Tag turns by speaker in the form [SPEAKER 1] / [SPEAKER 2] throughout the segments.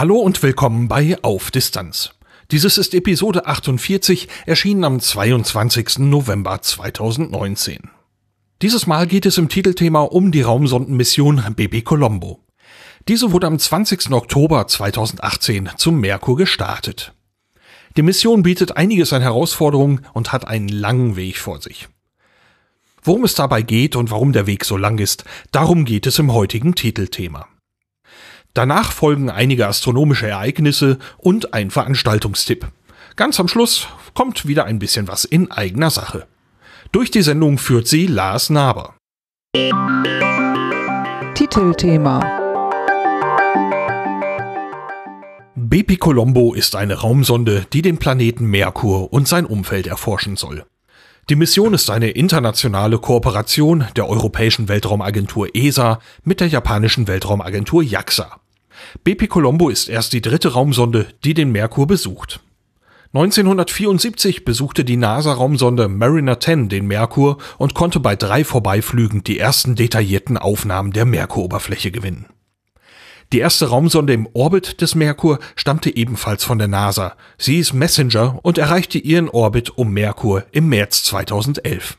[SPEAKER 1] Hallo und willkommen bei Auf Distanz. Dieses ist Episode 48, erschienen am 22. November 2019. Dieses Mal geht es im Titelthema um die Raumsondenmission Baby Colombo. Diese wurde am 20. Oktober 2018 zum Merkur gestartet. Die Mission bietet einiges an Herausforderungen und hat einen langen Weg vor sich. Worum es dabei geht und warum der Weg so lang ist, darum geht es im heutigen Titelthema. Danach folgen einige astronomische Ereignisse und ein Veranstaltungstipp. Ganz am Schluss kommt wieder ein bisschen was in eigener Sache. Durch die Sendung führt sie Lars Naber.
[SPEAKER 2] Titelthema
[SPEAKER 1] Bepi Colombo ist eine Raumsonde, die den Planeten Merkur und sein Umfeld erforschen soll. Die Mission ist eine internationale Kooperation der Europäischen Weltraumagentur ESA mit der japanischen Weltraumagentur JAXA. BP Colombo ist erst die dritte Raumsonde, die den Merkur besucht. 1974 besuchte die NASA-Raumsonde Mariner 10 den Merkur und konnte bei drei Vorbeiflügen die ersten detaillierten Aufnahmen der Merkuroberfläche gewinnen. Die erste Raumsonde im Orbit des Merkur stammte ebenfalls von der NASA. Sie ist Messenger und erreichte ihren Orbit um Merkur im März 2011.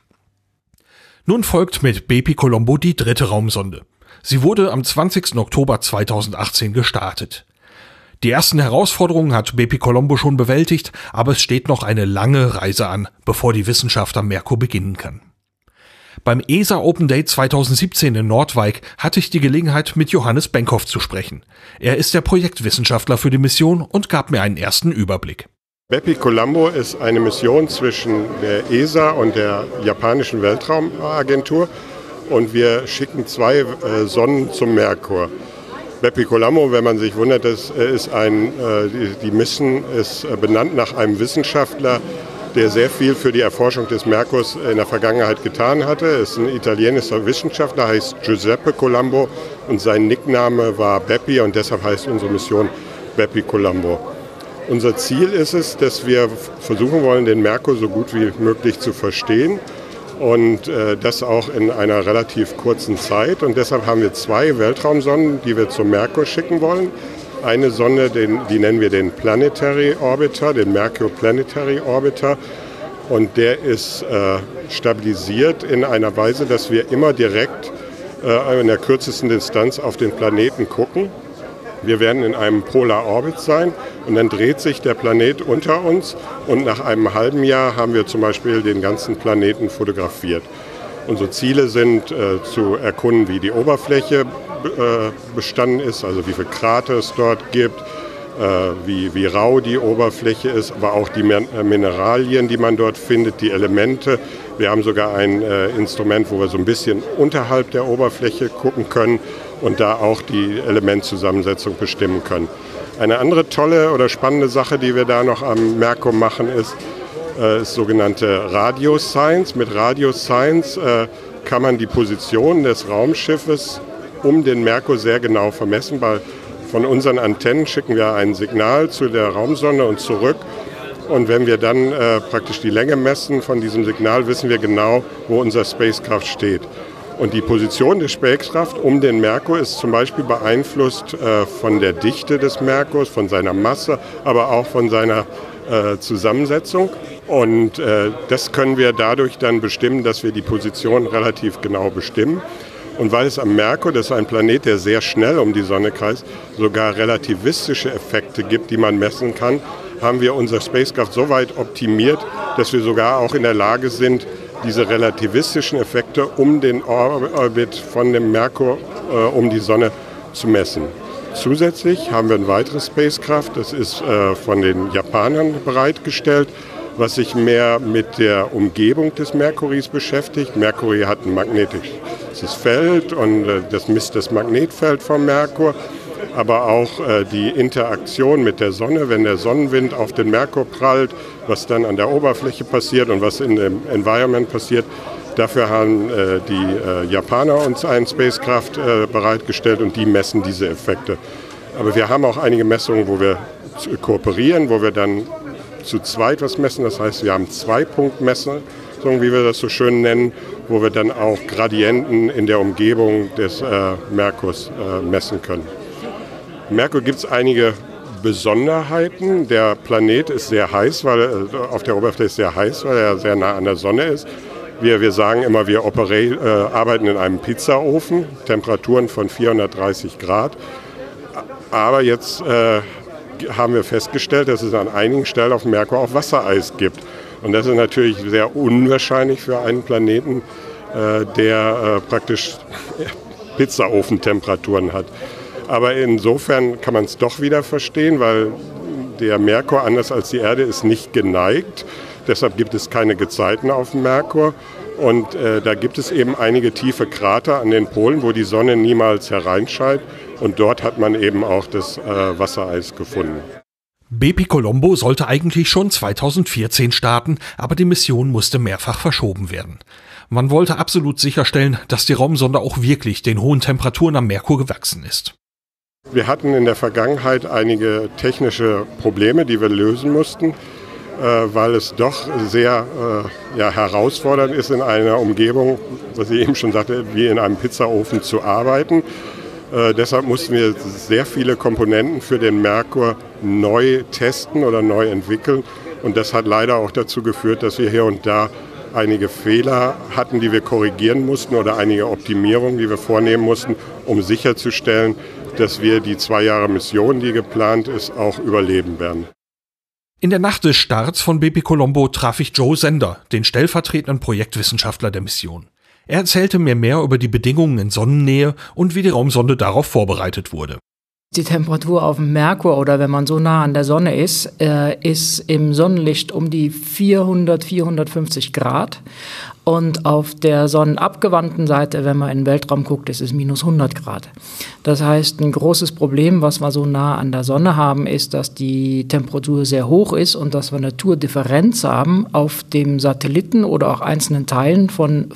[SPEAKER 1] Nun folgt mit Bepi Colombo die dritte Raumsonde. Sie wurde am 20. Oktober 2018 gestartet. Die ersten Herausforderungen hat Bepi Colombo schon bewältigt, aber es steht noch eine lange Reise an, bevor die Wissenschaft am Merkur beginnen kann. Beim ESA Open Day 2017 in Nordwijk hatte ich die Gelegenheit, mit Johannes Benkhoff zu sprechen. Er ist der Projektwissenschaftler für die Mission und gab mir einen ersten Überblick.
[SPEAKER 3] Bepi Colombo ist eine Mission zwischen der ESA und der japanischen Weltraumagentur und wir schicken zwei äh, Sonnen zum Merkur. Bepi Colombo, wenn man sich wundert, das äh, ist ein, äh, die, Mission ist benannt nach einem Wissenschaftler, der sehr viel für die Erforschung des Merkurs in der Vergangenheit getan hatte. Ist ein italienischer Wissenschaftler, heißt Giuseppe Colombo und sein Nickname war Beppi und deshalb heißt unsere Mission Beppi Colombo. Unser Ziel ist es, dass wir versuchen wollen, den Merkur so gut wie möglich zu verstehen und äh, das auch in einer relativ kurzen Zeit. Und deshalb haben wir zwei Weltraumsonnen, die wir zum Merkur schicken wollen. Eine Sonne, den, die nennen wir den Planetary Orbiter, den Merkur Planetary Orbiter. Und der ist äh, stabilisiert in einer Weise, dass wir immer direkt äh, in der kürzesten Distanz auf den Planeten gucken. Wir werden in einem Polar Orbit sein und dann dreht sich der Planet unter uns und nach einem halben Jahr haben wir zum Beispiel den ganzen Planeten fotografiert. Unsere Ziele sind äh, zu erkunden, wie die Oberfläche äh, bestanden ist, also wie viele Krater es dort gibt, äh, wie, wie rau die Oberfläche ist, aber auch die äh, Mineralien, die man dort findet, die Elemente. Wir haben sogar ein äh, Instrument, wo wir so ein bisschen unterhalb der Oberfläche gucken können und da auch die Elementzusammensetzung bestimmen können. Eine andere tolle oder spannende Sache, die wir da noch am Merkur machen, ist, äh, ist sogenannte Radio Science. Mit Radio Science äh, kann man die Position des Raumschiffes um den Merkur sehr genau vermessen. Weil von unseren Antennen schicken wir ein Signal zu der Raumsonde und zurück. Und wenn wir dann äh, praktisch die Länge messen von diesem Signal, wissen wir genau, wo unser Spacecraft steht. Und die Position der Spacecraft um den Merkur ist zum Beispiel beeinflusst äh, von der Dichte des Merkurs, von seiner Masse, aber auch von seiner äh, Zusammensetzung. Und äh, das können wir dadurch dann bestimmen, dass wir die Position relativ genau bestimmen. Und weil es am Merkur, das ist ein Planet, der sehr schnell um die Sonne kreist, sogar relativistische Effekte gibt, die man messen kann, haben wir unser Spacecraft so weit optimiert, dass wir sogar auch in der Lage sind, diese relativistischen Effekte um den Orbit von dem Merkur äh, um die Sonne zu messen. Zusätzlich haben wir ein weiteres Spacecraft, das ist äh, von den Japanern bereitgestellt, was sich mehr mit der Umgebung des Merkuris beschäftigt. Merkur hat ein magnetisches Feld und äh, das misst das Magnetfeld vom Merkur. aber auch äh, die Interaktion mit der Sonne, wenn der Sonnenwind auf den Merkur prallt, was dann an der Oberfläche passiert und was in dem Environment passiert. Dafür haben äh, die äh, Japaner uns ein Spacecraft äh, bereitgestellt und die messen diese Effekte. Aber wir haben auch einige Messungen, wo wir kooperieren, wo wir dann zu zweit was messen. Das heißt, wir haben zwei Punktmessungen, wie wir das so schön nennen, wo wir dann auch Gradienten in der Umgebung des äh, Merkurs äh, messen können. Merkur gibt es einige Besonderheiten. Der Planet ist sehr heiß, weil äh, auf der Oberfläche ist sehr heiß, weil er sehr nah an der Sonne ist. Wir, wir sagen immer, wir äh, arbeiten in einem Pizzaofen, Temperaturen von 430 Grad. Aber jetzt äh, haben wir festgestellt, dass es an einigen Stellen auf Merkur auch Wassereis gibt. Und das ist natürlich sehr unwahrscheinlich für einen Planeten, äh, der äh, praktisch Pizzaofentemperaturen hat. Aber insofern kann man es doch wieder verstehen, weil der Merkur, anders als die Erde, ist nicht geneigt. Deshalb gibt es keine Gezeiten auf dem Merkur. Und äh, da gibt es eben einige tiefe Krater an den Polen, wo die Sonne niemals hereinscheint. Und dort hat man eben auch das äh, Wassereis gefunden.
[SPEAKER 1] BP Colombo sollte eigentlich schon 2014 starten, aber die Mission musste mehrfach verschoben werden. Man wollte absolut sicherstellen, dass die Raumsonde auch wirklich den hohen Temperaturen am Merkur gewachsen ist.
[SPEAKER 3] Wir hatten in der Vergangenheit einige technische Probleme, die wir lösen mussten, äh, weil es doch sehr äh, ja, herausfordernd ist, in einer Umgebung, was ich eben schon sagte, wie in einem Pizzaofen zu arbeiten. Äh, deshalb mussten wir sehr viele Komponenten für den Merkur neu testen oder neu entwickeln. Und das hat leider auch dazu geführt, dass wir hier und da einige Fehler hatten, die wir korrigieren mussten oder einige Optimierungen, die wir vornehmen mussten, um sicherzustellen, dass wir die zwei Jahre Mission, die geplant ist, auch überleben werden.
[SPEAKER 1] In der Nacht des Starts von BP Colombo traf ich Joe Sender, den stellvertretenden Projektwissenschaftler der Mission. Er erzählte mir mehr über die Bedingungen in Sonnennähe und wie die Raumsonde darauf vorbereitet wurde.
[SPEAKER 4] Die Temperatur auf dem Merkur oder wenn man so nah an der Sonne ist, äh, ist im Sonnenlicht um die 400, 450 Grad. Und auf der sonnenabgewandten Seite, wenn man in den Weltraum guckt, ist es minus 100 Grad. Das heißt, ein großes Problem, was wir so nah an der Sonne haben, ist, dass die Temperatur sehr hoch ist und dass wir eine Tourdifferenz haben auf dem Satelliten oder auch einzelnen Teilen von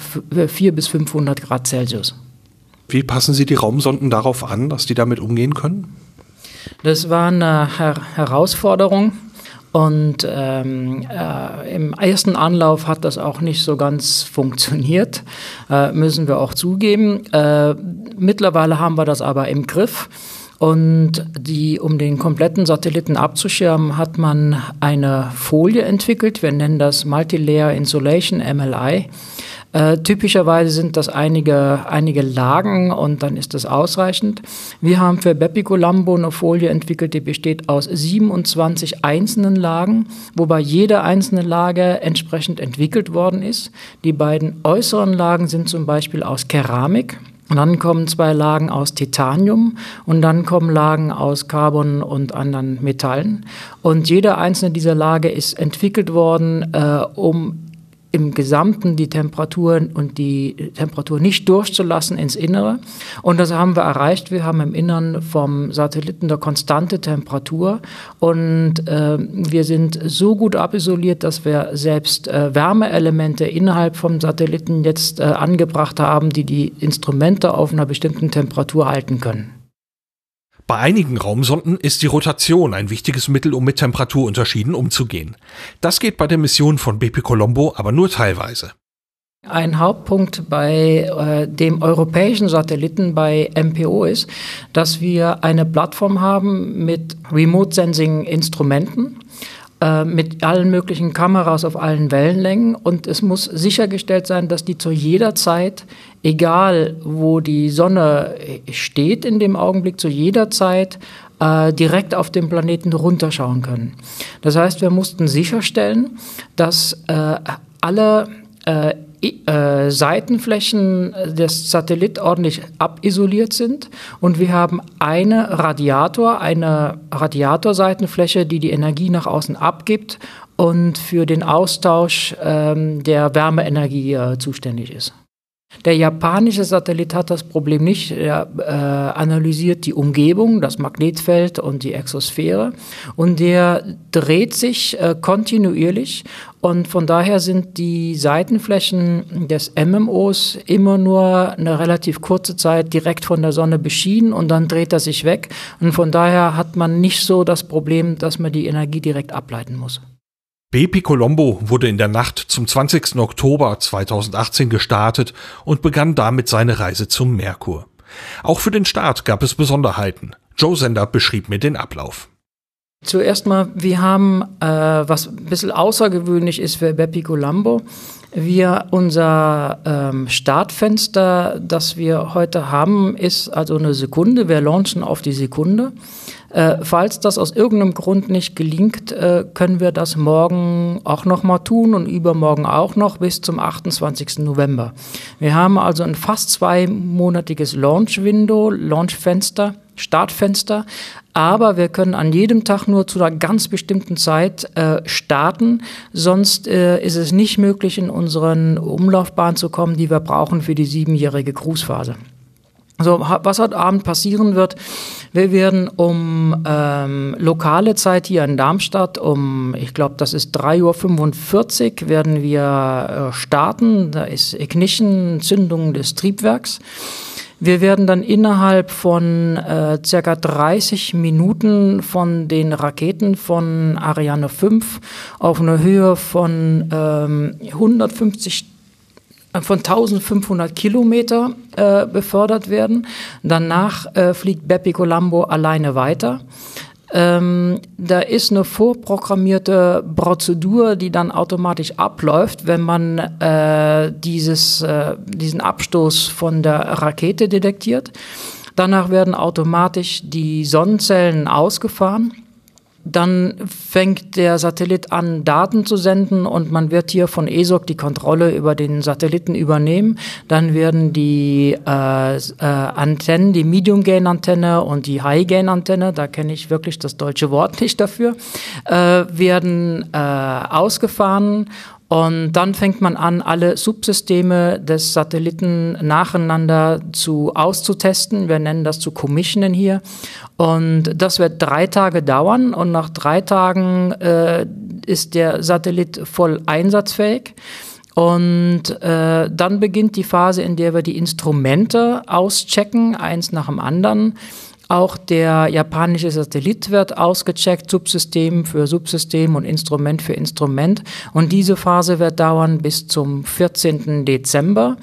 [SPEAKER 4] 4 bis 500 Grad Celsius.
[SPEAKER 1] Wie passen Sie die Raumsonden darauf an, dass die damit umgehen können?
[SPEAKER 4] Das war eine Her Herausforderung. Und ähm, äh, im ersten Anlauf hat das auch nicht so ganz funktioniert, äh, müssen wir auch zugeben. Äh, mittlerweile haben wir das aber im Griff. Und die, um den kompletten Satelliten abzuschirmen, hat man eine Folie entwickelt. Wir nennen das Multilayer Insulation, MLI. Äh, typischerweise sind das einige, einige Lagen und dann ist das ausreichend. Wir haben für Bepico Lambo eine Folie entwickelt, die besteht aus 27 einzelnen Lagen, wobei jede einzelne Lage entsprechend entwickelt worden ist. Die beiden äußeren Lagen sind zum Beispiel aus Keramik. Und dann kommen zwei Lagen aus Titanium und dann kommen Lagen aus Carbon und anderen Metallen. Und jede einzelne dieser Lage ist entwickelt worden, äh, um im Gesamten die Temperatur und die Temperatur nicht durchzulassen ins Innere. Und das haben wir erreicht. Wir haben im Innern vom Satelliten eine konstante Temperatur und äh, wir sind so gut abisoliert, dass wir selbst äh, Wärmeelemente innerhalb vom Satelliten jetzt äh, angebracht haben, die die Instrumente auf einer bestimmten Temperatur halten können.
[SPEAKER 1] Bei einigen Raumsonden ist die Rotation ein wichtiges Mittel, um mit Temperaturunterschieden umzugehen. Das geht bei der Mission von BP Colombo aber nur teilweise.
[SPEAKER 4] Ein Hauptpunkt bei äh, dem europäischen Satelliten bei MPO ist, dass wir eine Plattform haben mit Remote Sensing Instrumenten mit allen möglichen Kameras auf allen Wellenlängen und es muss sichergestellt sein, dass die zu jeder Zeit, egal wo die Sonne steht in dem Augenblick, zu jeder Zeit äh, direkt auf den Planeten runterschauen können. Das heißt, wir mussten sicherstellen, dass äh, alle äh, äh, Seitenflächen des Satellit ordentlich abisoliert sind und wir haben eine Radiator, eine Radiatorseitenfläche, die die Energie nach außen abgibt und für den Austausch ähm, der Wärmeenergie äh, zuständig ist. Der japanische Satellit hat das Problem nicht. Er äh, analysiert die Umgebung, das Magnetfeld und die Exosphäre und der dreht sich äh, kontinuierlich und von daher sind die Seitenflächen des MMOs immer nur eine relativ kurze Zeit direkt von der Sonne beschienen und dann dreht er sich weg und von daher hat man nicht so das Problem, dass man die Energie direkt ableiten muss.
[SPEAKER 1] BP Colombo wurde in der Nacht zum 20. Oktober 2018 gestartet und begann damit seine Reise zum Merkur. Auch für den Start gab es Besonderheiten. Joe Sender beschrieb mir den Ablauf.
[SPEAKER 4] Zuerst mal, wir haben, äh, was ein bisschen außergewöhnlich ist für Bepi Colombo, wir, unser ähm, Startfenster, das wir heute haben, ist also eine Sekunde. Wir launchen auf die Sekunde. Äh, falls das aus irgendeinem Grund nicht gelingt, äh, können wir das morgen auch noch mal tun und übermorgen auch noch bis zum 28. November. Wir haben also ein fast zweimonatiges Launch-Window, Launch-Fenster. Startfenster, aber wir können an jedem Tag nur zu einer ganz bestimmten Zeit äh, starten. Sonst äh, ist es nicht möglich, in unseren Umlaufbahn zu kommen, die wir brauchen für die siebenjährige Cruisephase. So, was heute Abend passieren wird, wir werden um ähm, lokale Zeit hier in Darmstadt, um, ich glaube, das ist 3.45 Uhr, werden wir äh, starten. Da ist Ignition, Zündung des Triebwerks. Wir werden dann innerhalb von äh, circa 30 Minuten von den Raketen von Ariane 5 auf eine Höhe von ähm, 150 äh, von 1500 Kilometer äh, befördert werden. Danach äh, fliegt Bepi Colombo alleine weiter. Ähm, da ist eine vorprogrammierte Prozedur, die dann automatisch abläuft, wenn man äh, dieses, äh, diesen Abstoß von der Rakete detektiert. Danach werden automatisch die Sonnenzellen ausgefahren dann fängt der Satellit an, Daten zu senden und man wird hier von ESOC die Kontrolle über den Satelliten übernehmen. Dann werden die äh, äh, Antennen, die Medium-Gain-Antenne und die High-Gain-Antenne, da kenne ich wirklich das deutsche Wort nicht dafür, äh, werden äh, ausgefahren und dann fängt man an, alle Subsysteme des Satelliten nacheinander zu auszutesten. Wir nennen das zu commissionen hier. Und das wird drei Tage dauern. Und nach drei Tagen äh, ist der Satellit voll einsatzfähig. Und äh, dann beginnt die Phase, in der wir die Instrumente auschecken, eins nach dem anderen. Auch der japanische Satellit wird ausgecheckt, Subsystem für Subsystem und Instrument für Instrument. Und diese Phase wird dauern bis zum 14. Dezember.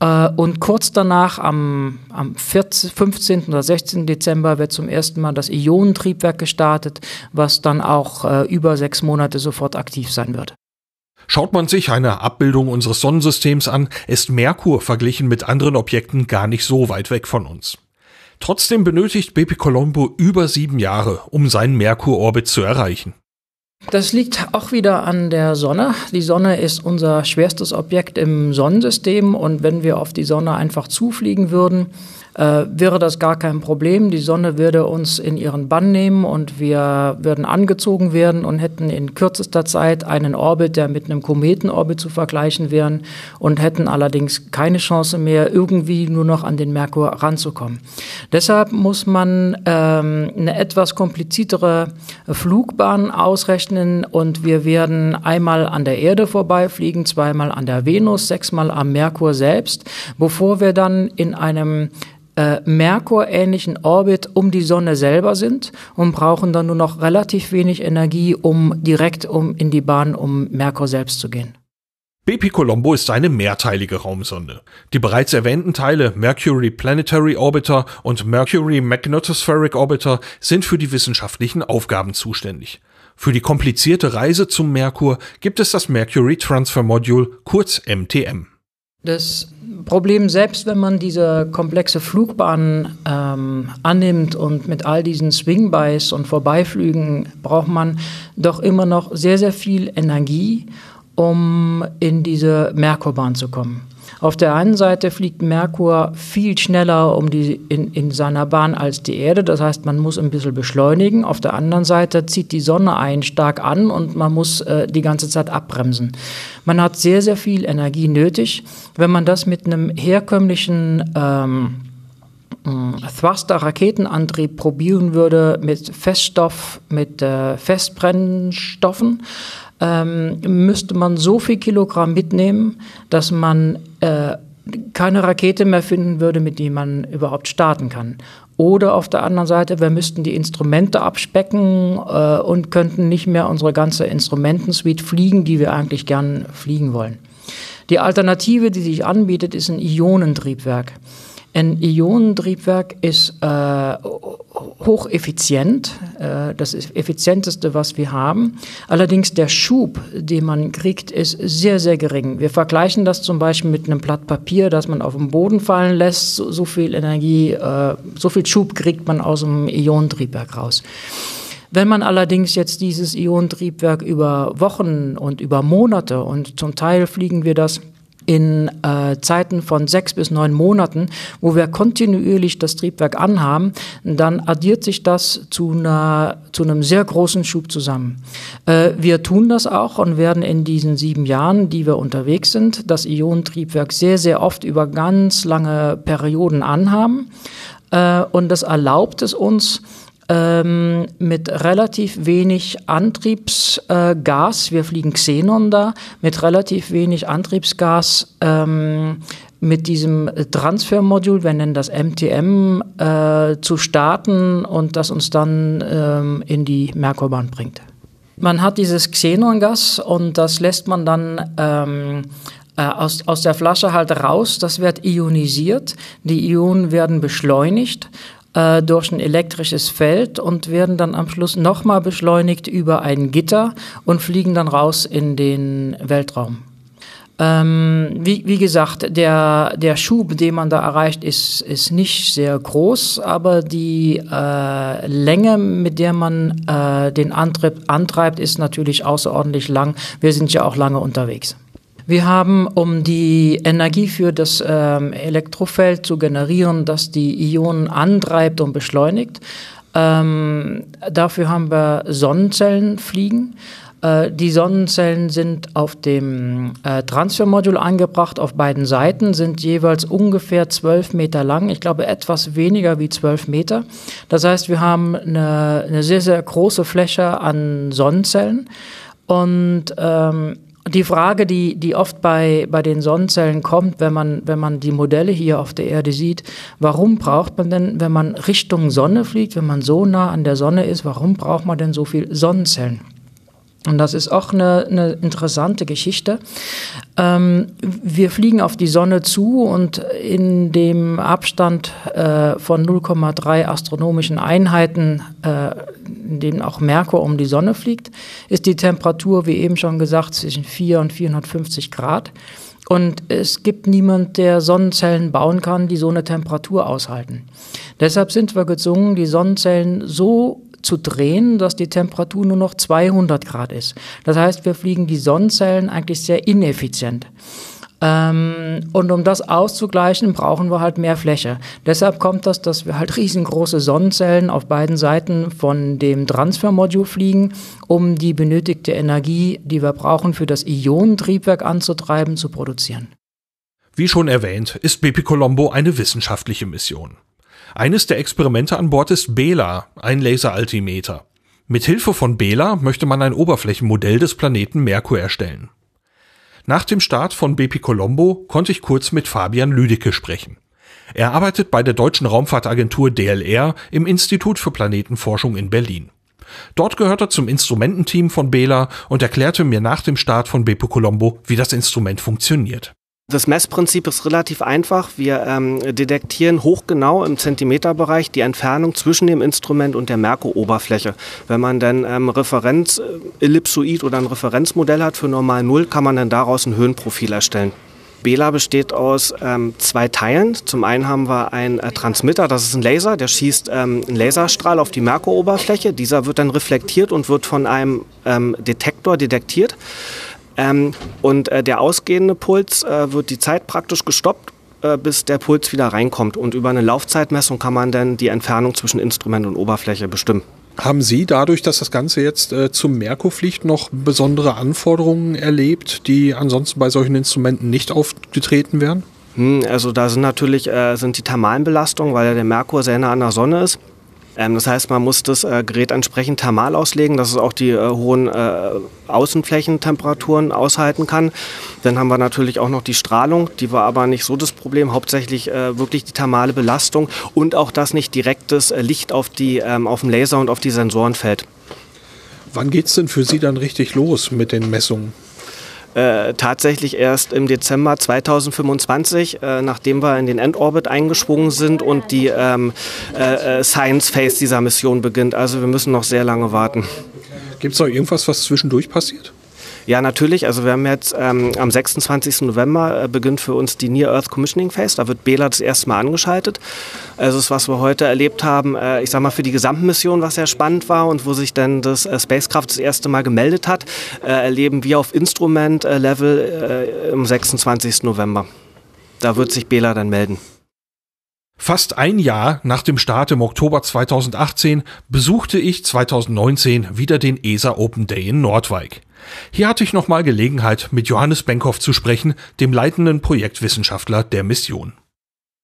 [SPEAKER 4] Äh, und kurz danach, am, am 14, 15. oder 16. Dezember, wird zum ersten Mal das Ionentriebwerk gestartet, was dann auch äh, über sechs Monate sofort aktiv sein wird.
[SPEAKER 1] Schaut man sich eine Abbildung unseres Sonnensystems an, ist Merkur verglichen mit anderen Objekten gar nicht so weit weg von uns. Trotzdem benötigt BP Colombo über sieben Jahre, um seinen Merkur-Orbit zu erreichen.
[SPEAKER 4] Das liegt auch wieder an der Sonne. Die Sonne ist unser schwerstes Objekt im Sonnensystem und wenn wir auf die Sonne einfach zufliegen würden, äh, wäre das gar kein Problem. Die Sonne würde uns in ihren Bann nehmen und wir würden angezogen werden und hätten in kürzester Zeit einen Orbit, der mit einem Kometenorbit zu vergleichen wäre und hätten allerdings keine Chance mehr, irgendwie nur noch an den Merkur ranzukommen. Deshalb muss man ähm, eine etwas kompliziertere Flugbahn ausrechnen und wir werden einmal an der Erde vorbeifliegen, zweimal an der Venus, sechsmal am Merkur selbst, bevor wir dann in einem äh, Merkur-ähnlichen Orbit um die Sonne selber sind und brauchen dann nur noch relativ wenig Energie, um direkt um in die Bahn um Merkur selbst zu gehen.
[SPEAKER 1] BP Colombo ist eine mehrteilige Raumsonde. Die bereits erwähnten Teile Mercury Planetary Orbiter und Mercury Magnetospheric Orbiter sind für die wissenschaftlichen Aufgaben zuständig. Für die komplizierte Reise zum Merkur gibt es das Mercury Transfer Module, kurz MTM.
[SPEAKER 4] Das Problem, selbst wenn man diese komplexe Flugbahn ähm, annimmt und mit all diesen Swingbys und Vorbeiflügen, braucht man doch immer noch sehr, sehr viel Energie, um in diese Merkurbahn zu kommen. Auf der einen Seite fliegt Merkur viel schneller um die, in, in seiner Bahn als die Erde, das heißt, man muss ein bisschen beschleunigen. Auf der anderen Seite zieht die Sonne einen stark an und man muss äh, die ganze Zeit abbremsen. Man hat sehr, sehr viel Energie nötig. Wenn man das mit einem herkömmlichen ähm, Thruster-Raketenantrieb probieren würde mit Feststoff, mit äh, Festbrennstoffen, ähm, müsste man so viel Kilogramm mitnehmen, dass man äh, keine Rakete mehr finden würde, mit der man überhaupt starten kann. Oder auf der anderen Seite, wir müssten die Instrumente abspecken äh, und könnten nicht mehr unsere ganze Instrumentensuite fliegen, die wir eigentlich gern fliegen wollen. Die Alternative, die sich anbietet, ist ein Ionentriebwerk. Ein Ionentriebwerk ist äh, hocheffizient, äh, das ist effizienteste, was wir haben. Allerdings der Schub, den man kriegt, ist sehr, sehr gering. Wir vergleichen das zum Beispiel mit einem Blatt Papier, das man auf den Boden fallen lässt. So, so viel Energie, äh, so viel Schub kriegt man aus dem Ionentriebwerk raus. Wenn man allerdings jetzt dieses Ionentriebwerk über Wochen und über Monate und zum Teil fliegen wir das in äh, Zeiten von sechs bis neun Monaten, wo wir kontinuierlich das Triebwerk anhaben, dann addiert sich das zu, einer, zu einem sehr großen Schub zusammen. Äh, wir tun das auch und werden in diesen sieben Jahren, die wir unterwegs sind, das Ionentriebwerk sehr, sehr oft über ganz lange Perioden anhaben. Äh, und das erlaubt es uns, ähm, mit relativ wenig Antriebsgas, wir fliegen Xenon da, mit relativ wenig Antriebsgas ähm, mit diesem Transfermodul, wir nennen das MTM, äh, zu starten und das uns dann ähm, in die Merkurbahn bringt. Man hat dieses Xenongas und das lässt man dann ähm, äh, aus, aus der Flasche halt raus. Das wird ionisiert. Die Ionen werden beschleunigt äh, durch ein elektrisches Feld und werden dann am Schluss nochmal beschleunigt über ein Gitter und fliegen dann raus in den Weltraum. Ähm, wie, wie gesagt, der, der Schub, den man da erreicht, ist, ist nicht sehr groß, aber die äh, Länge, mit der man äh, den Antrieb antreibt, ist natürlich außerordentlich lang. Wir sind ja auch lange unterwegs. Wir haben, um die Energie für das ähm, Elektrofeld zu generieren, das die Ionen antreibt und beschleunigt, ähm, dafür haben wir Sonnenzellen fliegen. Äh, die Sonnenzellen sind auf dem äh, Transfermodul angebracht, auf beiden Seiten, sind jeweils ungefähr zwölf Meter lang, ich glaube etwas weniger wie zwölf Meter. Das heißt, wir haben eine, eine sehr, sehr große Fläche an Sonnenzellen und ähm, die Frage, die, die oft bei, bei den Sonnenzellen kommt, wenn man, wenn man die Modelle hier auf der Erde sieht, warum braucht man denn, wenn man Richtung Sonne fliegt, wenn man so nah an der Sonne ist, warum braucht man denn so viel Sonnenzellen? Und das ist auch eine, eine interessante Geschichte. Ähm, wir fliegen auf die Sonne zu und in dem Abstand äh, von 0,3 astronomischen Einheiten, äh, in denen auch Merkur um die Sonne fliegt, ist die Temperatur, wie eben schon gesagt, zwischen 4 und 450 Grad. Und es gibt niemand, der Sonnenzellen bauen kann, die so eine Temperatur aushalten. Deshalb sind wir gezwungen, die Sonnenzellen so zu drehen, dass die Temperatur nur noch 200 Grad ist. Das heißt, wir fliegen die Sonnenzellen eigentlich sehr ineffizient. Ähm, und um das auszugleichen, brauchen wir halt mehr Fläche. Deshalb kommt das, dass wir halt riesengroße Sonnenzellen auf beiden Seiten von dem Transfermodul fliegen, um die benötigte Energie, die wir brauchen, für das Ionentriebwerk anzutreiben, zu produzieren.
[SPEAKER 1] Wie schon erwähnt, ist BP Colombo eine wissenschaftliche Mission. Eines der Experimente an Bord ist Bela, ein Laseraltimeter. Mit Hilfe von Bela möchte man ein Oberflächenmodell des Planeten Merkur erstellen. Nach dem Start von BP Colombo konnte ich kurz mit Fabian Lüdecke sprechen. Er arbeitet bei der deutschen Raumfahrtagentur DLR im Institut für Planetenforschung in Berlin. Dort gehört er zum Instrumententeam von Bela und erklärte mir nach dem Start von BP Colombo, wie das Instrument funktioniert.
[SPEAKER 5] Das Messprinzip ist relativ einfach. Wir ähm, detektieren hochgenau im Zentimeterbereich die Entfernung zwischen dem Instrument und der Merkur-Oberfläche. Wenn man dann ähm, Referenz-Ellipsoid äh, oder ein Referenzmodell hat für normal Null, kann man dann daraus ein Höhenprofil erstellen. Bela besteht aus ähm, zwei Teilen. Zum einen haben wir einen äh, Transmitter, das ist ein Laser, der schießt ähm, einen Laserstrahl auf die Merkur-Oberfläche. Dieser wird dann reflektiert und wird von einem ähm, Detektor detektiert. Ähm, und äh, der ausgehende Puls äh, wird die Zeit praktisch gestoppt äh, bis der Puls wieder reinkommt. Und über eine Laufzeitmessung kann man dann die Entfernung zwischen Instrument und Oberfläche bestimmen.
[SPEAKER 1] Haben Sie dadurch, dass das Ganze jetzt äh, zum Merkur fliegt, noch besondere Anforderungen erlebt, die ansonsten bei solchen Instrumenten nicht aufgetreten wären?
[SPEAKER 5] Hm, also da sind natürlich äh, sind die thermalen Belastungen, weil ja der Merkur sehr nah an der Sonne ist. Ähm, das heißt, man muss das äh, Gerät entsprechend thermal auslegen, dass es auch die äh, hohen äh, Außenflächentemperaturen aushalten kann. Dann haben wir natürlich auch noch die Strahlung, die war aber nicht so das Problem, hauptsächlich äh, wirklich die thermale Belastung und auch, dass nicht direktes äh, Licht auf, die, ähm, auf den Laser und auf die Sensoren fällt.
[SPEAKER 1] Wann geht es denn für Sie dann richtig los mit den Messungen?
[SPEAKER 5] Äh, tatsächlich erst im Dezember 2025, äh, nachdem wir in den Endorbit eingeschwungen sind und die ähm, äh, äh, Science Phase dieser Mission beginnt. Also wir müssen noch sehr lange warten.
[SPEAKER 1] Gibt es noch irgendwas, was zwischendurch passiert?
[SPEAKER 5] Ja, natürlich. Also wir haben jetzt ähm, am 26. November äh, beginnt für uns die Near Earth Commissioning Phase. Da wird Bela das erste Mal angeschaltet. Also das, was wir heute erlebt haben, äh, ich sag mal für die gesamte Mission, was sehr spannend war und wo sich dann das äh, Spacecraft das erste Mal gemeldet hat, äh, erleben wir auf Instrument-Level äh, am 26. November. Da wird sich Bela dann melden.
[SPEAKER 1] Fast ein Jahr nach dem Start im Oktober 2018 besuchte ich 2019 wieder den ESA Open Day in Nordwijk. Hier hatte ich nochmal Gelegenheit, mit Johannes Benkhoff zu sprechen, dem leitenden Projektwissenschaftler der Mission.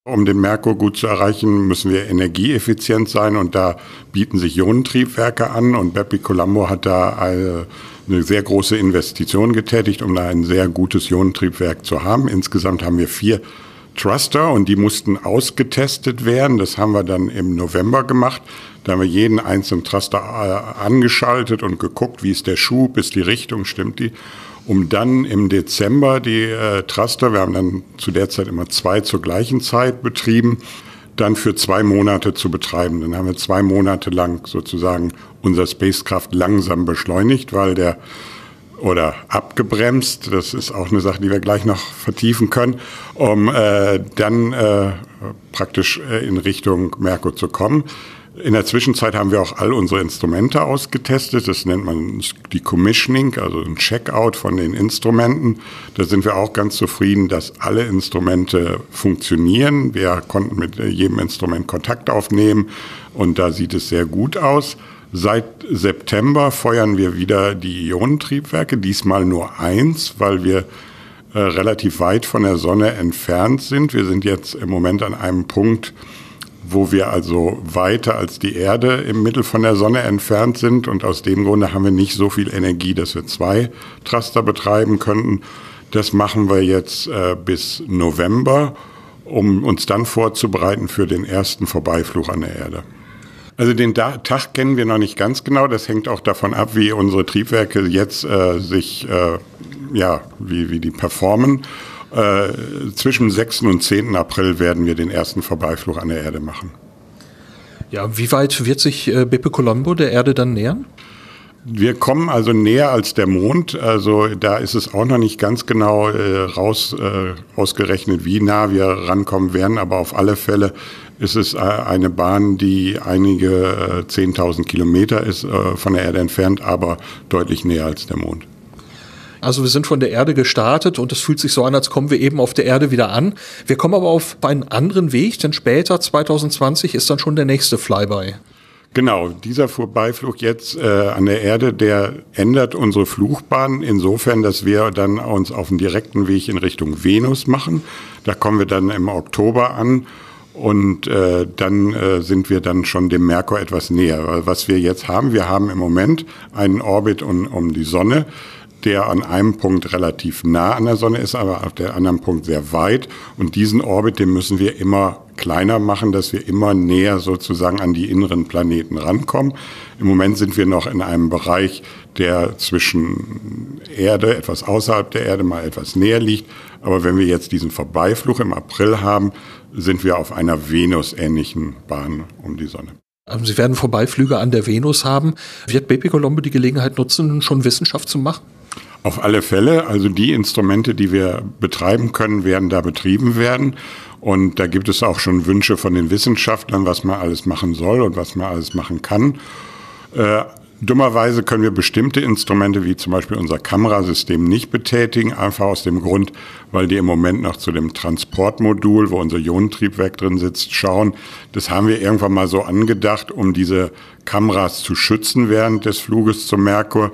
[SPEAKER 6] Um den Merkur gut zu erreichen, müssen wir energieeffizient sein und da bieten sich Ionentriebwerke an und Bepi Colombo hat da eine, eine sehr große Investition getätigt, um da ein sehr gutes Ionentriebwerk zu haben. Insgesamt haben wir vier Thruster und die mussten ausgetestet werden. Das haben wir dann im November gemacht. Da haben wir jeden einzelnen Thruster äh, angeschaltet und geguckt, wie ist der Schub, ist die Richtung, stimmt die. Um dann im Dezember die äh, Thruster, wir haben dann zu der Zeit immer zwei zur gleichen Zeit betrieben, dann für zwei Monate zu betreiben. Dann haben wir zwei Monate lang sozusagen unser Spacecraft langsam beschleunigt, weil der oder abgebremst. Das ist auch eine Sache, die wir gleich noch vertiefen können, um äh, dann äh, praktisch äh, in Richtung Merkur zu kommen. In der Zwischenzeit haben wir auch all unsere Instrumente ausgetestet. Das nennt man die Commissioning, also ein Checkout von den Instrumenten. Da sind wir auch ganz zufrieden, dass alle Instrumente funktionieren. Wir konnten mit jedem Instrument Kontakt aufnehmen und da sieht es sehr gut aus. Seit September feuern wir wieder die Ionentriebwerke, diesmal nur eins, weil wir äh, relativ weit von der Sonne entfernt sind. Wir sind jetzt im Moment an einem Punkt, wo wir also weiter als die Erde im Mittel von der Sonne entfernt sind und aus dem Grunde haben wir nicht so viel Energie, dass wir zwei Thruster betreiben könnten. Das machen wir jetzt äh, bis November, um uns dann vorzubereiten für den ersten Vorbeiflug an der Erde. Also den Tag kennen wir noch nicht ganz genau. Das hängt auch davon ab, wie unsere Triebwerke jetzt äh, sich, äh, ja, wie, wie die performen. Äh, zwischen 6. und 10. April werden wir den ersten Vorbeiflug an der Erde machen.
[SPEAKER 1] Ja, wie weit wird sich äh, Beppe Colombo der Erde dann nähern?
[SPEAKER 6] Wir kommen also näher als der Mond. Also da ist es auch noch nicht ganz genau äh, raus äh, ausgerechnet, wie nah wir rankommen werden. Aber auf alle Fälle ist es äh, eine Bahn, die einige äh, 10.000 Kilometer ist äh, von der Erde entfernt, aber deutlich näher als der Mond.
[SPEAKER 1] Also wir sind von der Erde gestartet und es fühlt sich so an, als kommen wir eben auf der Erde wieder an. Wir kommen aber auf einen anderen Weg, denn später, 2020, ist dann schon der nächste Flyby.
[SPEAKER 6] Genau, dieser Vorbeiflug jetzt äh, an der Erde, der ändert unsere Flugbahn insofern, dass wir dann uns auf einen direkten Weg in Richtung Venus machen. Da kommen wir dann im Oktober an und äh, dann äh, sind wir dann schon dem Merkur etwas näher. Was wir jetzt haben, wir haben im Moment einen Orbit um, um die Sonne, der an einem Punkt relativ nah an der Sonne ist, aber auf der anderen Punkt sehr weit. Und diesen Orbit, den müssen wir immer kleiner machen, dass wir immer näher sozusagen an die inneren Planeten rankommen. Im Moment sind wir noch in einem Bereich, der zwischen Erde, etwas außerhalb der Erde, mal etwas näher liegt. Aber wenn wir jetzt diesen Vorbeiflug im April haben, sind wir auf einer Venus-ähnlichen Bahn um die Sonne.
[SPEAKER 1] Also Sie werden Vorbeiflüge an der Venus haben. Wird Baby Colombo die Gelegenheit nutzen, schon Wissenschaft zu machen?
[SPEAKER 6] Auf alle Fälle. Also die Instrumente, die wir betreiben können, werden da betrieben werden. Und da gibt es auch schon Wünsche von den Wissenschaftlern, was man alles machen soll und was man alles machen kann. Dummerweise können wir bestimmte Instrumente wie zum Beispiel unser Kamerasystem nicht betätigen, einfach aus dem Grund, weil die im Moment noch zu dem Transportmodul, wo unser Ionentriebwerk drin sitzt, schauen. Das haben wir irgendwann mal so angedacht, um diese Kameras zu schützen während des Fluges zum Merkur.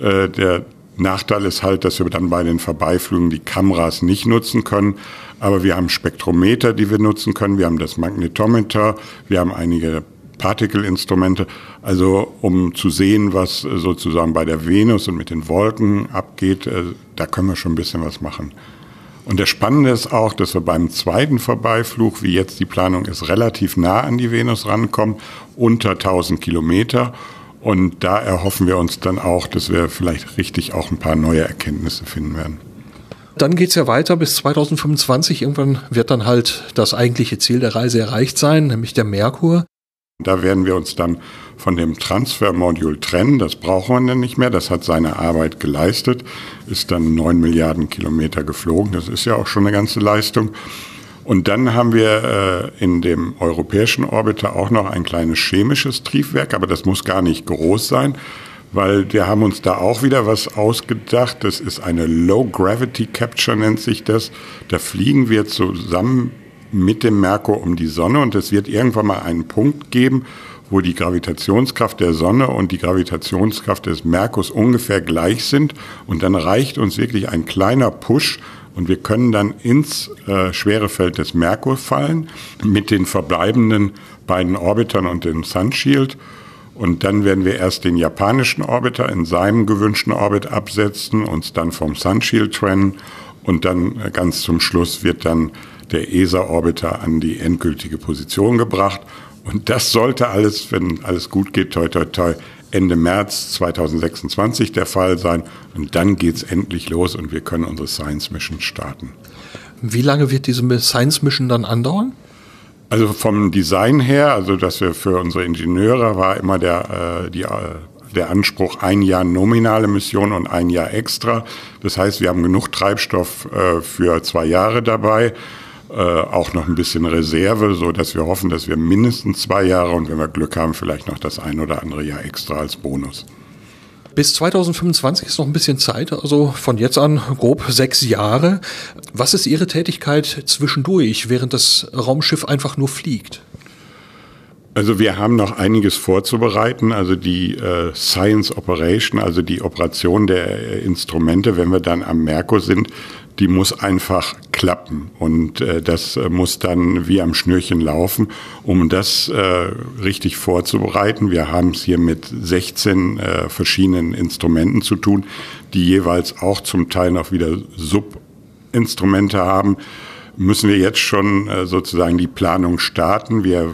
[SPEAKER 6] Äh, der Nachteil ist halt, dass wir dann bei den Vorbeiflügen die Kameras nicht nutzen können. Aber wir haben Spektrometer, die wir nutzen können. Wir haben das Magnetometer. Wir haben einige Partikelinstrumente, also um zu sehen, was sozusagen bei der Venus und mit den Wolken abgeht, äh, da können wir schon ein bisschen was machen. Und das Spannende ist auch, dass wir beim zweiten Vorbeiflug, wie jetzt die Planung ist, relativ nah an die Venus rankommen, unter 1000 Kilometer. Und da erhoffen wir uns dann auch, dass wir vielleicht richtig auch ein paar neue Erkenntnisse finden werden.
[SPEAKER 1] Dann geht es ja weiter bis 2025. Irgendwann wird dann halt das eigentliche Ziel der Reise erreicht sein, nämlich der Merkur.
[SPEAKER 6] Da werden wir uns dann von dem Transfermodul trennen. Das brauchen wir dann nicht mehr. Das hat seine Arbeit geleistet, ist dann neun Milliarden Kilometer geflogen. Das ist ja auch schon eine ganze Leistung. Und dann haben wir äh, in dem europäischen Orbiter auch noch ein kleines chemisches Triebwerk, aber das muss gar nicht groß sein, weil wir haben uns da auch wieder was ausgedacht. Das ist eine Low Gravity Capture nennt sich das. Da fliegen wir zusammen mit dem Merkur um die Sonne. Und es wird irgendwann mal einen Punkt geben, wo die Gravitationskraft der Sonne und die Gravitationskraft des Merkurs ungefähr gleich sind. Und dann reicht uns wirklich ein kleiner Push und wir können dann ins äh, Schwerefeld des Merkur fallen mit den verbleibenden beiden Orbitern und dem Sunshield. Und dann werden wir erst den japanischen Orbiter in seinem gewünschten Orbit absetzen, uns dann vom Sunshield trennen. Und dann äh, ganz zum Schluss wird dann der ESA-Orbiter an die endgültige Position gebracht. Und das sollte alles, wenn alles gut geht, toi toi toi, Ende März 2026 der Fall sein. Und dann geht's endlich los und wir können unsere Science Mission starten.
[SPEAKER 1] Wie lange wird diese Science Mission dann andauern?
[SPEAKER 6] Also vom Design her, also dass wir für unsere Ingenieure war immer der, äh, die, äh, der Anspruch ein Jahr nominale Mission und ein Jahr extra. Das heißt, wir haben genug Treibstoff äh, für zwei Jahre dabei auch noch ein bisschen Reserve, so dass wir hoffen, dass wir mindestens zwei Jahre und wenn wir Glück haben, vielleicht noch das ein oder andere Jahr extra als Bonus.
[SPEAKER 1] Bis 2025 ist noch ein bisschen Zeit, also von jetzt an grob sechs Jahre. Was ist Ihre Tätigkeit zwischendurch, während das Raumschiff einfach nur fliegt?
[SPEAKER 6] Also wir haben noch einiges vorzubereiten. Also die äh, Science Operation, also die Operation der äh, Instrumente, wenn wir dann am Merkur sind, die muss einfach klappen. Und äh, das äh, muss dann wie am Schnürchen laufen, um das äh, richtig vorzubereiten. Wir haben es hier mit 16 äh, verschiedenen Instrumenten zu tun, die jeweils auch zum Teil noch wieder Subinstrumente haben müssen wir jetzt schon äh, sozusagen die Planung starten. Wir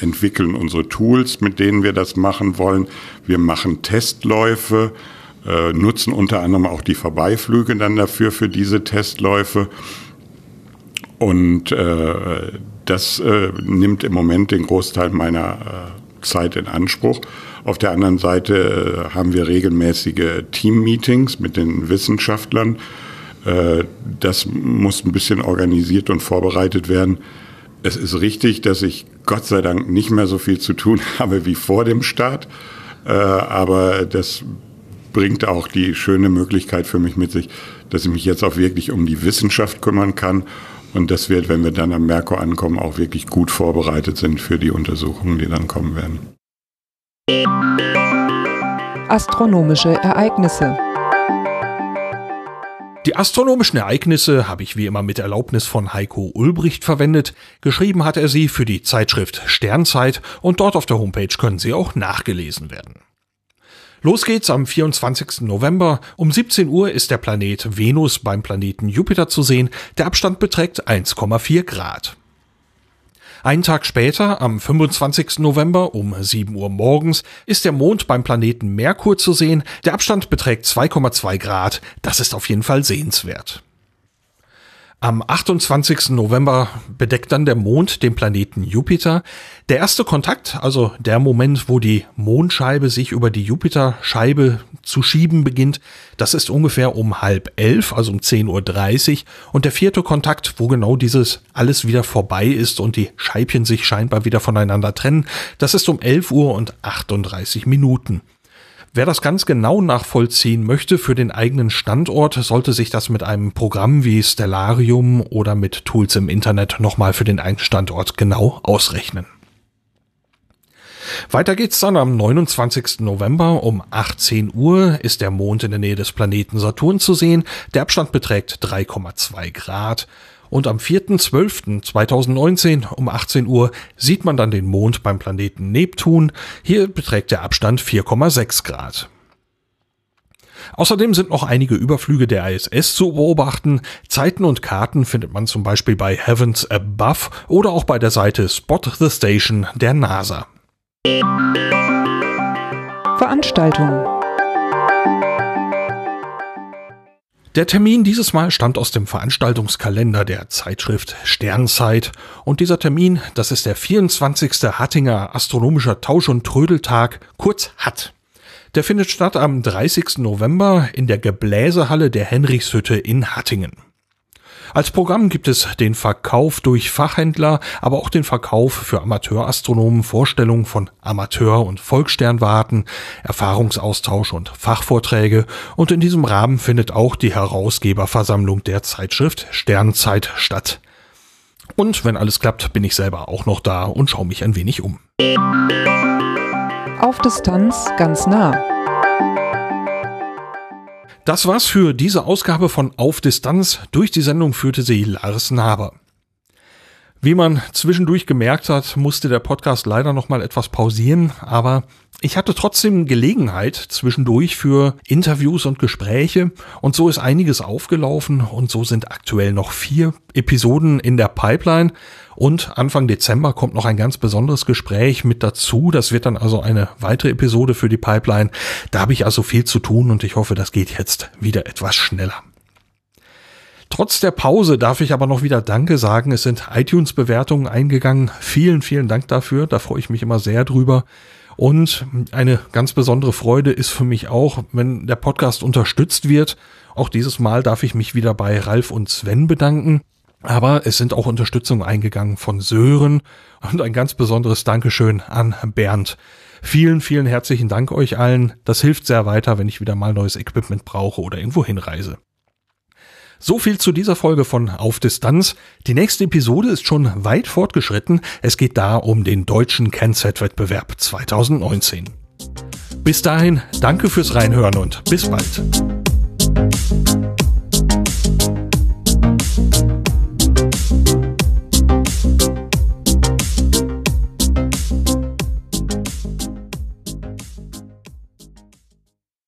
[SPEAKER 6] entwickeln unsere Tools, mit denen wir das machen wollen. Wir machen Testläufe äh, nutzen unter anderem auch die Vorbeiflüge dann dafür für diese Testläufe. Und äh, das äh, nimmt im Moment den Großteil meiner äh, Zeit in Anspruch. Auf der anderen Seite äh, haben wir regelmäßige Team-Meetings mit den Wissenschaftlern. Äh, das muss ein bisschen organisiert und vorbereitet werden. Es ist richtig, dass ich Gott sei Dank nicht mehr so viel zu tun habe wie vor dem Start. Aber das bringt auch die schöne Möglichkeit für mich mit sich, dass ich mich jetzt auch wirklich um die Wissenschaft kümmern kann und dass wir, wenn wir dann am Merkur ankommen, auch wirklich gut vorbereitet sind für die Untersuchungen, die dann kommen werden.
[SPEAKER 2] Astronomische Ereignisse.
[SPEAKER 1] Die astronomischen Ereignisse habe ich wie immer mit Erlaubnis von Heiko Ulbricht verwendet. Geschrieben hat er sie für die Zeitschrift Sternzeit und dort auf der Homepage können sie auch nachgelesen werden. Los geht's am 24. November. Um 17 Uhr ist der Planet Venus beim Planeten Jupiter zu sehen. Der Abstand beträgt 1,4 Grad. Einen Tag später, am 25. November um 7 Uhr morgens, ist der Mond beim Planeten Merkur zu sehen. Der Abstand beträgt 2,2 Grad. Das ist auf jeden Fall sehenswert. Am 28. November bedeckt dann der Mond den Planeten Jupiter. Der erste Kontakt, also der Moment, wo die Mondscheibe sich über die Jupiterscheibe zu schieben beginnt, das ist ungefähr um halb elf, also um 10.30 Uhr. Und der vierte Kontakt, wo genau dieses alles wieder vorbei ist und die Scheibchen sich scheinbar wieder voneinander trennen, das ist um 11 Uhr und 38 Minuten. Wer das ganz genau nachvollziehen möchte für den eigenen Standort, sollte sich das mit einem Programm wie Stellarium oder mit Tools im Internet nochmal für den eigenen Standort genau ausrechnen. Weiter geht's dann am 29. November um 18 Uhr ist der Mond in der Nähe des Planeten Saturn zu sehen. Der Abstand beträgt 3,2 Grad. Und am 4.12.2019 um 18 Uhr sieht man dann den Mond beim Planeten Neptun. Hier beträgt der Abstand 4,6 Grad. Außerdem sind noch einige Überflüge der ISS zu beobachten. Zeiten und Karten findet man zum Beispiel bei Heavens Above oder auch bei der Seite Spot the Station der NASA.
[SPEAKER 2] Veranstaltung
[SPEAKER 1] Der Termin dieses Mal stammt aus dem Veranstaltungskalender der Zeitschrift Sternzeit und dieser Termin, das ist der 24. Hattinger Astronomischer Tausch- und Trödeltag, kurz HAT. Der findet statt am 30. November in der Gebläsehalle der Henrichshütte in Hattingen. Als Programm gibt es den Verkauf durch Fachhändler, aber auch den Verkauf für Amateurastronomen, Vorstellungen von Amateur- und Volkssternwarten, Erfahrungsaustausch und Fachvorträge und in diesem Rahmen findet auch die Herausgeberversammlung der Zeitschrift Sternzeit statt. Und wenn alles klappt, bin ich selber auch noch da und schaue mich ein wenig um.
[SPEAKER 2] Auf Distanz ganz nah.
[SPEAKER 1] Das war's für diese Ausgabe von Auf Distanz. Durch die Sendung führte sie Lars Naber. Wie man zwischendurch gemerkt hat, musste der Podcast leider noch mal etwas pausieren, aber ich hatte trotzdem Gelegenheit zwischendurch für Interviews und Gespräche und so ist einiges aufgelaufen und so sind aktuell noch vier Episoden in der Pipeline und Anfang Dezember kommt noch ein ganz besonderes Gespräch mit dazu. Das wird dann also eine weitere Episode für die Pipeline. Da habe ich also viel zu tun und ich hoffe, das geht jetzt wieder etwas schneller. Trotz der Pause darf ich aber noch wieder Danke sagen. Es sind iTunes-Bewertungen eingegangen. Vielen, vielen Dank dafür. Da freue ich mich immer sehr drüber. Und eine ganz besondere Freude ist für mich auch, wenn der Podcast unterstützt wird. Auch dieses Mal darf ich mich wieder bei Ralf und Sven bedanken. Aber es sind auch Unterstützungen eingegangen von Sören und ein ganz besonderes Dankeschön an Bernd. Vielen, vielen herzlichen Dank euch allen. Das hilft sehr weiter, wenn ich wieder mal neues Equipment brauche oder irgendwo hinreise. So viel zu dieser Folge von Auf Distanz. Die nächste Episode ist schon weit fortgeschritten. Es geht da um den deutschen CanSat-Wettbewerb 2019. Bis dahin, danke fürs Reinhören und bis bald.